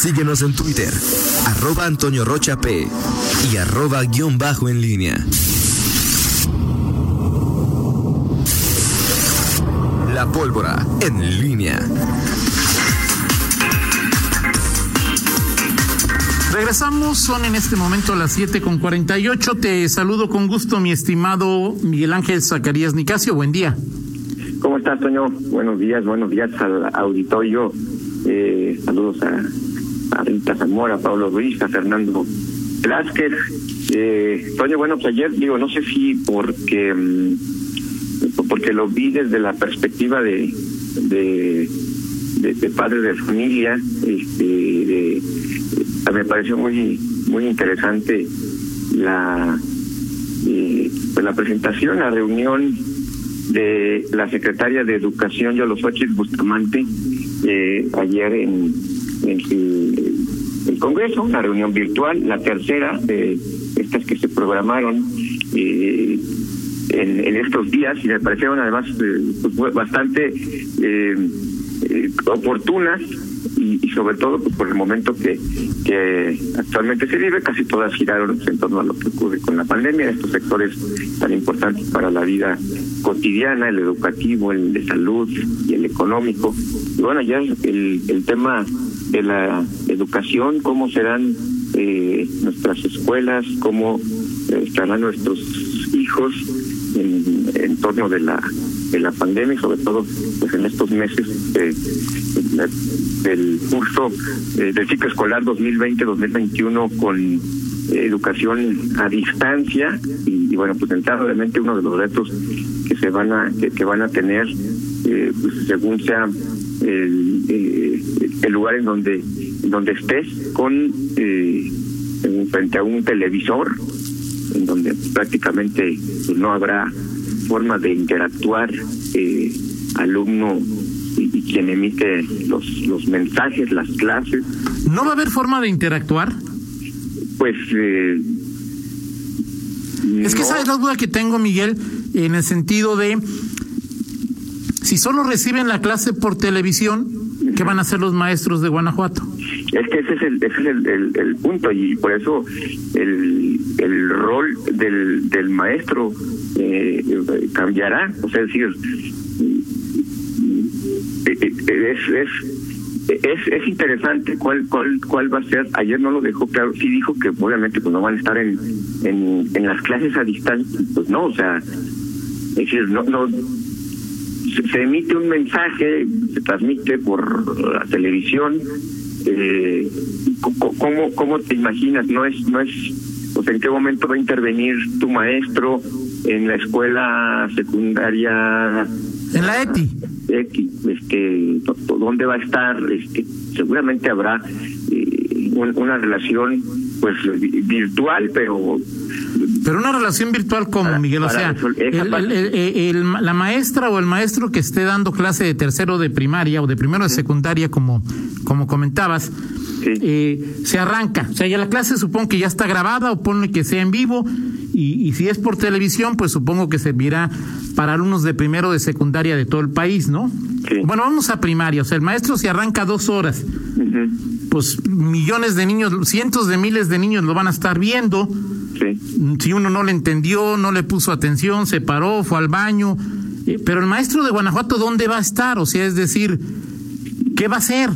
Síguenos en Twitter, arroba Antonio Rocha P y arroba guion bajo en línea. La pólvora en línea. Regresamos, son en este momento las 7 con 48. Te saludo con gusto, mi estimado Miguel Ángel Zacarías Nicasio. Buen día. ¿Cómo estás, Toño? Buenos días, buenos días al auditorio. Eh, saludos a, a Rita Zamora, Pablo Ruiz, a Fernando Velázquez. Eh, Toño, bueno, pues ayer, digo, no sé si porque, mm, porque lo vi desde la perspectiva de, de, de, de padre de familia, este, de me pareció muy muy interesante la eh, pues la presentación, la reunión de la secretaria de Educación Yolosochitl Bustamante eh, ayer en, el, Congreso, una reunión virtual, la tercera de estas que se programaron eh, en, estos días y me parecieron además pues, bastante oportunas y, sobre todo pues, por el momento que, que actualmente se vive, casi todas giraron en torno a lo que ocurre con la pandemia, estos sectores tan importantes para la vida cotidiana, el educativo, el de salud y el económico. Y bueno, ya el, el tema de la educación, cómo serán eh, nuestras escuelas, cómo eh, estarán nuestros hijos en, en torno de la de la pandemia y sobre todo pues en estos meses eh, del curso eh, del ciclo escolar 2020-2021 con educación a distancia y, bueno pues obviamente uno de los retos que se van a que, van a tener eh, pues según sea el, eh, el lugar en donde donde estés con eh, frente a un televisor en donde prácticamente pues, no habrá forma de interactuar eh, alumno y, quien emite los, los mensajes, las clases. ¿No va a haber forma de interactuar? Pues... Eh, es que esa es la duda que tengo, Miguel, en el sentido de si solo reciben la clase por televisión, ¿qué van a hacer los maestros de Guanajuato? Es que ese es el, ese es el, el, punto y por eso el, el rol del, del maestro eh, cambiará. O sea, es decir, eh, eh, es, es, es, es interesante cuál, cuál, cuál va a ser. Ayer no lo dejó claro, sí dijo que obviamente pues no van a estar en, en, en las clases a distancia, pues no, o sea, es decir, no, no se, emite un mensaje, se transmite por la televisión, eh, ¿cómo, ¿cómo te imaginas? No es, no es, sea, ¿en qué momento va a intervenir tu maestro en la escuela secundaria? En la ETI. ETI, este, ¿dónde va a estar? Este, seguramente habrá eh, una relación pues virtual, pero pero una relación virtual como, Miguel, o sea, la maestra o el maestro que esté dando clase de tercero de primaria o de primero de secundaria, como, como comentabas, eh, se arranca. O sea, ya la clase supongo que ya está grabada o pone que sea en vivo. Y, y si es por televisión, pues supongo que servirá para alumnos de primero de secundaria de todo el país, ¿no? Bueno, vamos a primaria. O sea, el maestro se arranca dos horas. Pues millones de niños, cientos de miles de niños lo van a estar viendo. Si uno no le entendió, no le puso atención, se paró, fue al baño. Eh, pero el maestro de Guanajuato, ¿dónde va a estar? O sea, es decir, ¿qué va a hacer?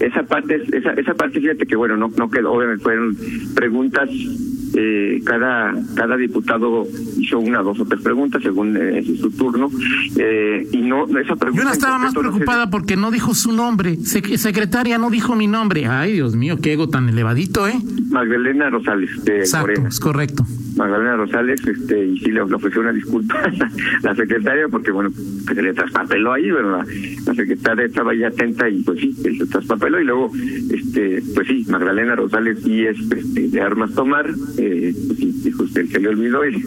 esa parte esa esa parte fíjate que bueno no no quedó obviamente fueron preguntas eh, cada cada diputado hizo una dos o tres preguntas según eh, su turno. Eh, y no esa pregunta yo estaba más preocupada porque no dijo su nombre. Secretaria no dijo mi nombre. Ay Dios mío qué ego tan elevadito eh Magdalena Rosales de Exacto, es correcto. Magdalena Rosales este y sí le, ofreció una disculpa la secretaria porque bueno que se le traspapeló ahí pero la, secretaria estaba ya atenta y pues sí se traspapeló y luego este pues sí Magdalena Rosales sí es este, de armas tomar eh, pues sí dijo usted se le olvidó y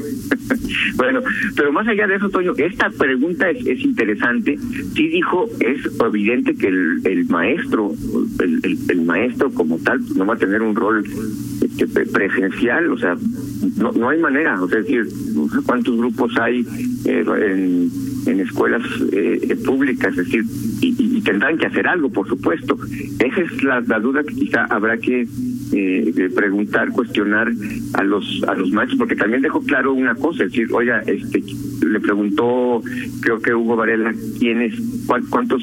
bueno pero más allá de eso Toño esta pregunta es, es interesante sí dijo es evidente que el, el maestro el, el, el maestro como tal pues, no va a tener un rol este, presencial o sea no, no hay manera, o sea, es decir, cuántos grupos hay eh, en, en escuelas eh, públicas, es decir, y, tendrán que hacer algo, por supuesto. Esa es la, duda que quizá habrá que eh, preguntar, cuestionar a los a los maestros, porque también dejó claro una cosa, es decir, oiga, este, le preguntó, creo que Hugo Varela, quiénes, cuántos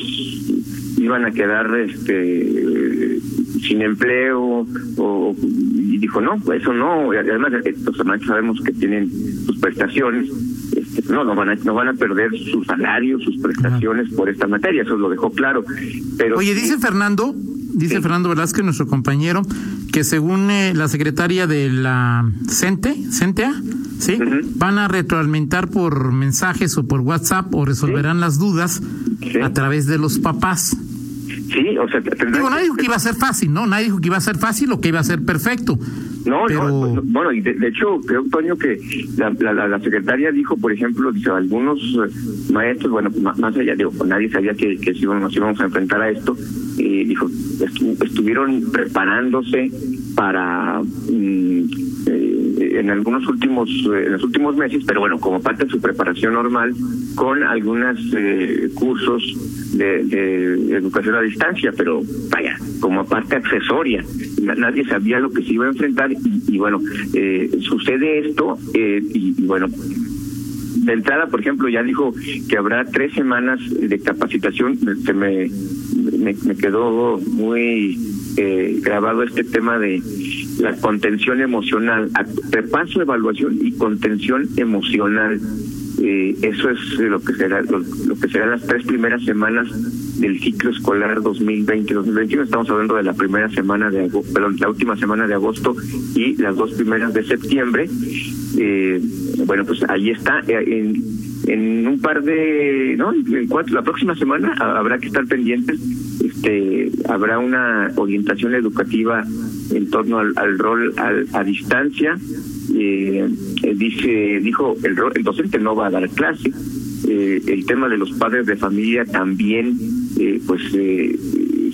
iban a quedar este sin empleo o y dijo no eso no además eh, los maestros sabemos que tienen sus prestaciones este, no no van a no van a perder su salario sus prestaciones por esta materia eso lo dejó claro pero oye dice Fernando dice Fernando Velázquez nuestro compañero que según eh, la secretaria de la CENTE CENTEA sí van a retroalimentar por mensajes o por WhatsApp o resolverán las dudas a través de los papás Sí, o sea, Digo, nadie dijo que iba a ser fácil, ¿no? Nadie dijo que iba a ser fácil o que iba a ser perfecto. No, no, bueno, y de, hecho, creo, Toño, que la, la, secretaria dijo, por ejemplo, dice, algunos eh, maestros, bueno, más, allá, digo, pues nadie sabía que, que si nos íbamos a enfrentar a esto, y dijo, estuvieron preparándose para mm, eh, en algunos últimos eh, en los últimos meses pero bueno como parte de su preparación normal con algunos eh, cursos de, educación a distancia pero vaya como parte accesoria nadie sabía lo que se iba a enfrentar y, bueno sucede esto y, bueno de entrada, por ejemplo, ya dijo que habrá tres semanas de capacitación. Se me, me, me quedó muy eh, grabado este tema de la contención emocional, repaso, evaluación y contención emocional. Eh, eso es lo que será lo, que serán las tres primeras semanas del ciclo escolar 2020-2021. Estamos hablando de la primera semana de agosto, la última semana de agosto y las dos primeras de septiembre. Eh, bueno, pues ahí está. Eh, en, en un par de, no, en cuatro, la próxima semana habrá que estar pendientes este, habrá una orientación educativa en torno al, rol a distancia. Eh, eh, dice, dijo, el, el docente no va a dar clase. Eh, el tema de los padres de familia también, pues,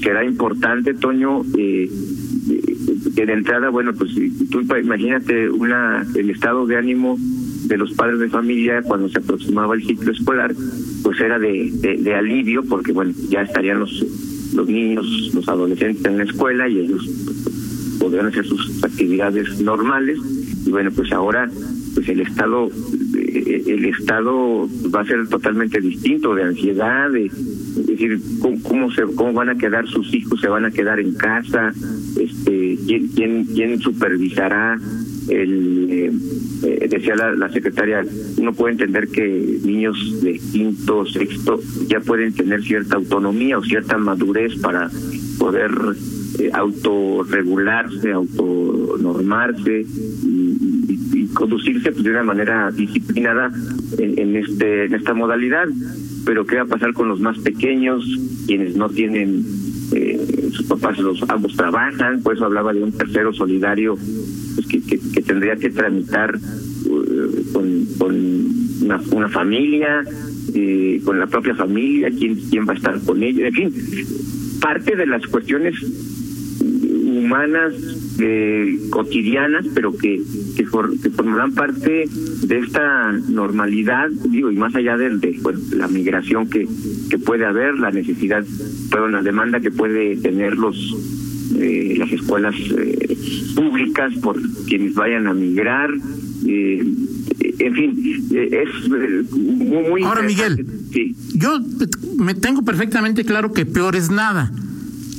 será importante, Toño. que de entrada, bueno, pues tú imagínate una el estado de ánimo de los padres de familia cuando se aproximaba el ciclo escolar, pues era de, de alivio, porque bueno, ya estarían los los niños, los adolescentes en la escuela y ellos podrán hacer sus actividades normales. Y bueno pues ahora pues el estado eh, el estado va a ser totalmente distinto de ansiedad de decir cómo, se cómo van a quedar sus hijos se van a quedar en casa este quién quién quién supervisará el eh, decía la, la, secretaria, uno puede entender que niños de quinto, sexto ya pueden tener cierta autonomía o cierta madurez para poder eh, autorregularse, autonormarse y, y, conducirse pues, de una manera disciplinada en, en, este esta modalidad. Pero qué va a pasar con los más pequeños, quienes no tienen eh, sus papás los ambos trabajan, por eso hablaba de un tercero solidario pues, que, que, tendría que tramitar uh, con, con una, familia, eh, con la propia familia, quién, quién va a estar con ellos, en fin, parte de las cuestiones humanas eh, cotidianas, pero que, que, formarán parte de esta normalidad, digo, y más allá de, de la migración que, que puede haber, la necesidad, perdón, la demanda que puede tener los eh, las escuelas eh, públicas por quienes vayan a migrar. Eh, en fin, es muy, muy Ahora, Miguel, yo me tengo perfectamente claro que peor es nada.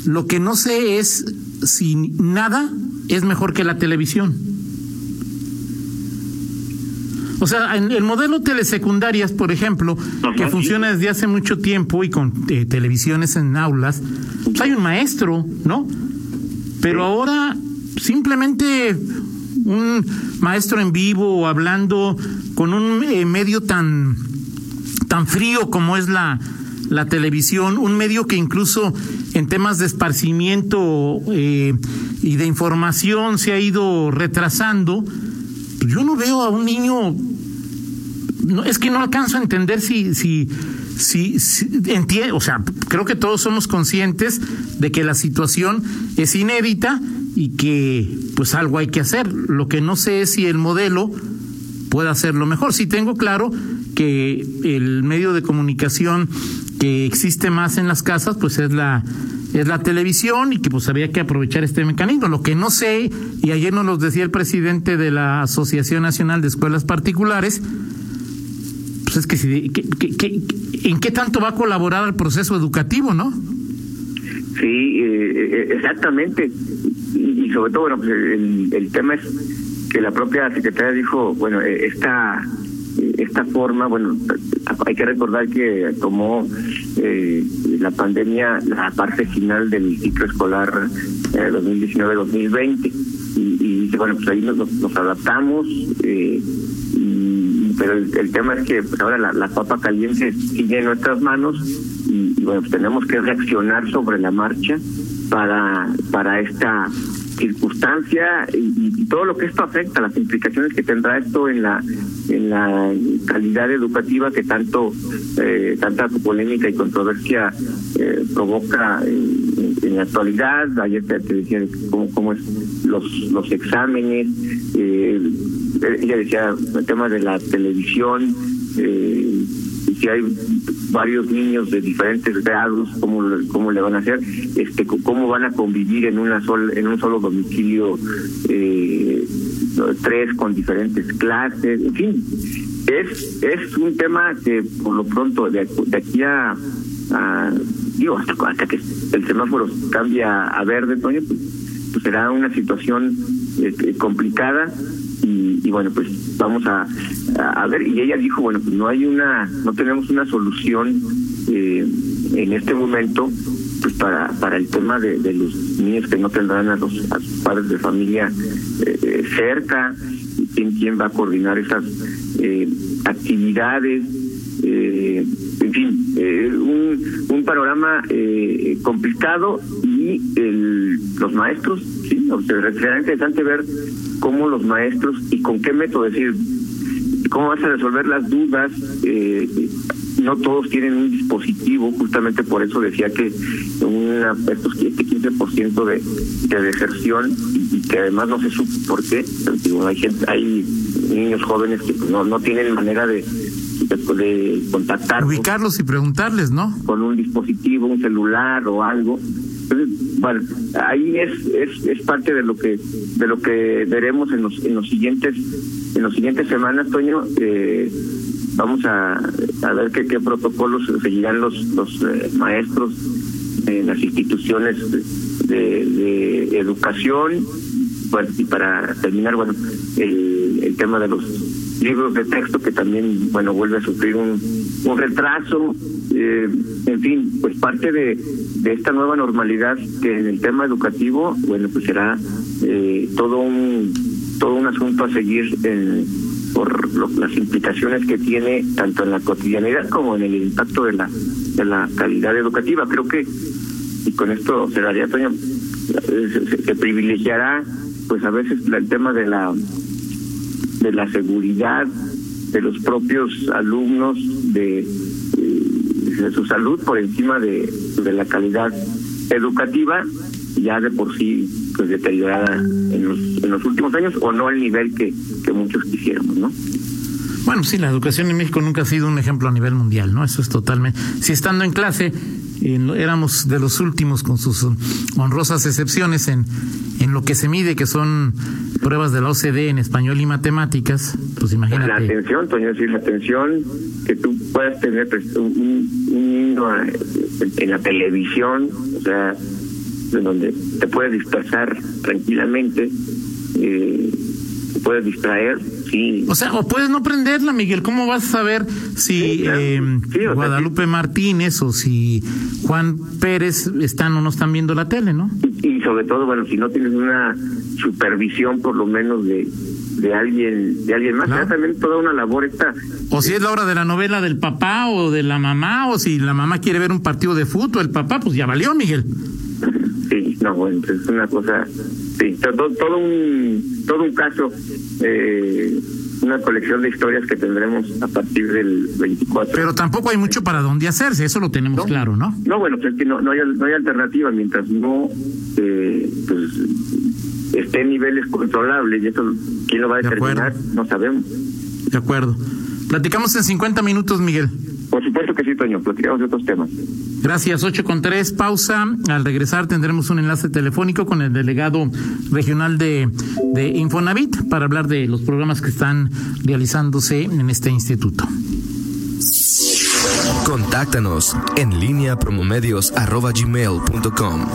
Lo que no sé es si nada es mejor que la televisión. O sea, en el modelo telesecundarias, por ejemplo, que funciona desde hace mucho tiempo y con televisiones en aulas, pues hay un maestro, ¿no? Pero ahora simplemente un maestro en vivo hablando con un eh, medio tan tan frío como es la la televisión, un medio que incluso en temas de esparcimiento eh, y de información se ha ido retrasando, yo no veo a un niño, es que no alcanzo a entender si, si, si, o sea, creo que todos somos conscientes de que la situación es inédita y que pues algo hay que hacer. Lo que no sé es si el modelo puede hacerlo mejor. Sí tengo claro que el medio de comunicación que existe más en las casas, pues es la es la televisión y que pues había que aprovechar este mecanismo. Lo que no sé, y ayer nos lo decía el presidente de la Asociación Nacional de Escuelas Particulares, pues es que, ¿en qué tanto va a colaborar el proceso educativo, no? Sí, eh, eh, exactamente. Y, sobre todo, bueno, pues el, el tema es que la propia secretaria dijo, bueno, eh, esta esta forma, bueno, hay que recordar que tomó eh, la pandemia la parte final del ciclo escolar eh, 2019-2020 y, y, bueno, pues ahí nos, nos adaptamos, eh, pero el, tema es que ahora la, papa caliente sigue en nuestras manos y, y bueno, pues tenemos que reaccionar sobre la marcha para, para esta circunstancia y, todo lo que esto afecta, las implicaciones que tendrá esto en la en la calidad educativa que tanto eh, tanta polémica y controversia eh, provoca en, la actualidad. Ayer te, decía cómo, cómo es los los exámenes. Eh, ella decía el tema de la televisión. Eh, si hay varios niños de diferentes grados, cómo, cómo le van a hacer, este, cómo van a convivir en una sol, en un solo domicilio eh, tres con diferentes clases, en fin, es es un tema que por lo pronto de, aquí a, digo hasta, que el semáforo cambia a verde, Toño, pues, pues será una situación este, complicada y, bueno pues vamos a, a, ver. Y ella dijo bueno pues no hay una no tenemos una solución eh, en este momento pues para para el tema de, de, los niños que no tendrán a los, a sus padres de familia eh, eh cerca quién quién va a coordinar esas eh, actividades eh, en fin, eh, un, panorama eh, complicado y el, los maestros, sí, será interesante ver cómo los maestros y con qué método, es decir, cómo vas a resolver las dudas. Eh, no todos tienen un dispositivo, justamente por eso decía que una, estos, este 15% de, de deserción y, que además no se supo por qué. hay gente, hay niños jóvenes que no, no tienen manera de, de contactar. Ubicarlos y preguntarles, ¿no? Con un dispositivo, un celular o algo. Entonces, bueno, ahí es, es, es parte de lo que de lo que veremos en los en los siguientes en los siguientes semanas, Toño. Eh, vamos a, a ver qué, qué protocolos seguirán los los eh, maestros en las instituciones de, de educación. Bueno, y para terminar, bueno, el, el tema de los libros de texto que también, bueno, vuelve a sufrir un, un retraso. Eh, en fin, pues parte de, de esta nueva normalidad que en el tema educativo, bueno, pues será eh, todo un todo un asunto a seguir eh, por las implicaciones que tiene tanto en la cotidianidad como en el impacto de la de la calidad educativa. Creo que y con esto cerraría, Toño, se, se privilegiará pues a veces el tema de la de la seguridad de los propios alumnos, de, de su salud por encima de, la calidad educativa, ya de por sí pues deteriorada en los, en los últimos años o no al nivel que, muchos quisiéramos, ¿no? Bueno, sí, la educación en México nunca ha sido un ejemplo a nivel mundial, ¿no? Eso es totalmente. Si estando en clase éramos de los últimos con sus honrosas excepciones en, en lo que se mide, que son pruebas de la OCDE en español y matemáticas, pues imagínate. La atención, Toño, decir, la atención que tú puedas tener pues, un, niño en la televisión, o sea, de donde te puedes dispersar tranquilamente, eh, te puedes distraer, sí. O sea, o puedes no prenderla, Miguel. ¿Cómo vas a saber si eh, Guadalupe Martínez o si Juan Pérez están o no están viendo la tele, no? Y, sobre todo, bueno, si no tienes una supervisión por lo menos de de alguien de alguien más también toda una labor esta o si es la hora de la novela del papá o de la mamá o si la mamá quiere ver un partido de fútbol el papá pues ya valió Miguel sí no bueno es una cosa sí todo, todo un todo un caso eh, una colección de historias que tendremos a partir del 24. Pero tampoco hay mucho para dónde hacerse, eso lo tenemos claro, ¿no? No, bueno, pues es que no, no, hay, no hay alternativa mientras no eh, pues, esté en niveles controlables y eso, ¿quién lo va a determinar? no sabemos. De acuerdo. Platicamos en 50 minutos, Miguel. Por supuesto que sí, Toño. Platicamos de otros temas. Gracias. 8 con 3, pausa. Al regresar tendremos un enlace telefónico con el delegado regional de, de Infonavit para hablar de los programas que están realizándose en este instituto. Contáctanos en línea promomedios.com.